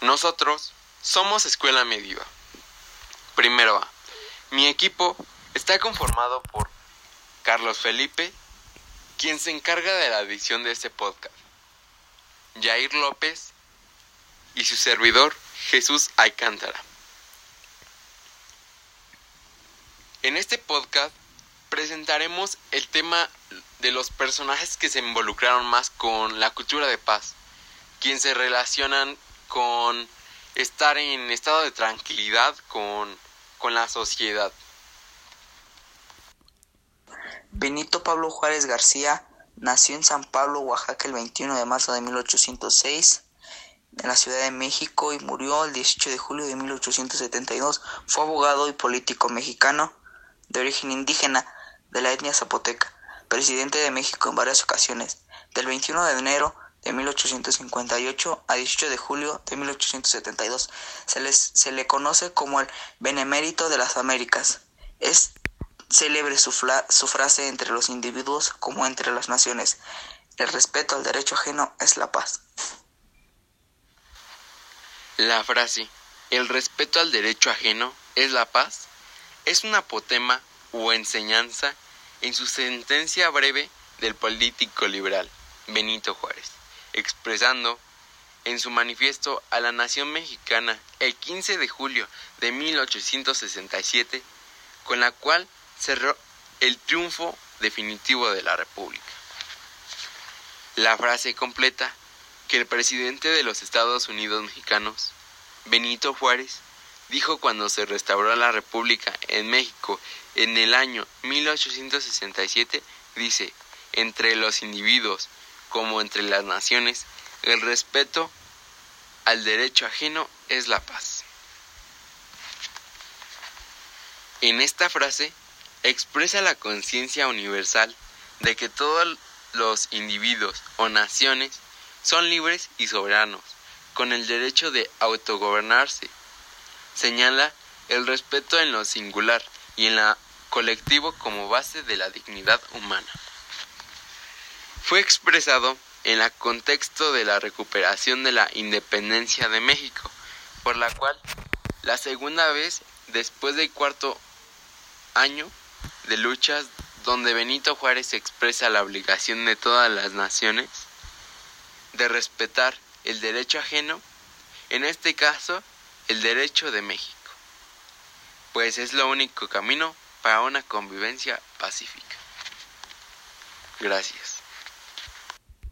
Nosotros somos Escuela Mediva. Primero. Mi equipo está conformado por Carlos Felipe, quien se encarga de la edición de este podcast, Jair López y su servidor Jesús Alcántara. En este podcast presentaremos el tema de los personajes que se involucraron más con la cultura de paz, quien se relacionan con estar en estado de tranquilidad con, con la sociedad. Benito Pablo Juárez García nació en San Pablo, Oaxaca, el 21 de marzo de 1806 en la Ciudad de México y murió el 18 de julio de 1872. Fue abogado y político mexicano de origen indígena de la etnia zapoteca, presidente de México en varias ocasiones, del 21 de enero de 1858 a 18 de julio de 1872. Se, les, se le conoce como el Benemérito de las Américas. Es célebre su, su frase entre los individuos como entre las naciones. El respeto al derecho ajeno es la paz. La frase el respeto al derecho ajeno es la paz es un apotema o enseñanza en su sentencia breve del político liberal Benito Juárez, expresando en su manifiesto a la nación mexicana el 15 de julio de 1867, con la cual cerró el triunfo definitivo de la República. La frase completa que el presidente de los Estados Unidos mexicanos, Benito Juárez, dijo cuando se restauró la República en México en el año 1867, dice, entre los individuos como entre las naciones, el respeto al derecho ajeno es la paz. En esta frase expresa la conciencia universal de que todos los individuos o naciones son libres y soberanos, con el derecho de autogobernarse señala el respeto en lo singular y en lo colectivo como base de la dignidad humana. Fue expresado en el contexto de la recuperación de la independencia de México, por la cual la segunda vez después del cuarto año de luchas donde Benito Juárez expresa la obligación de todas las naciones de respetar el derecho ajeno, en este caso el derecho de México, pues es lo único camino para una convivencia pacífica. Gracias.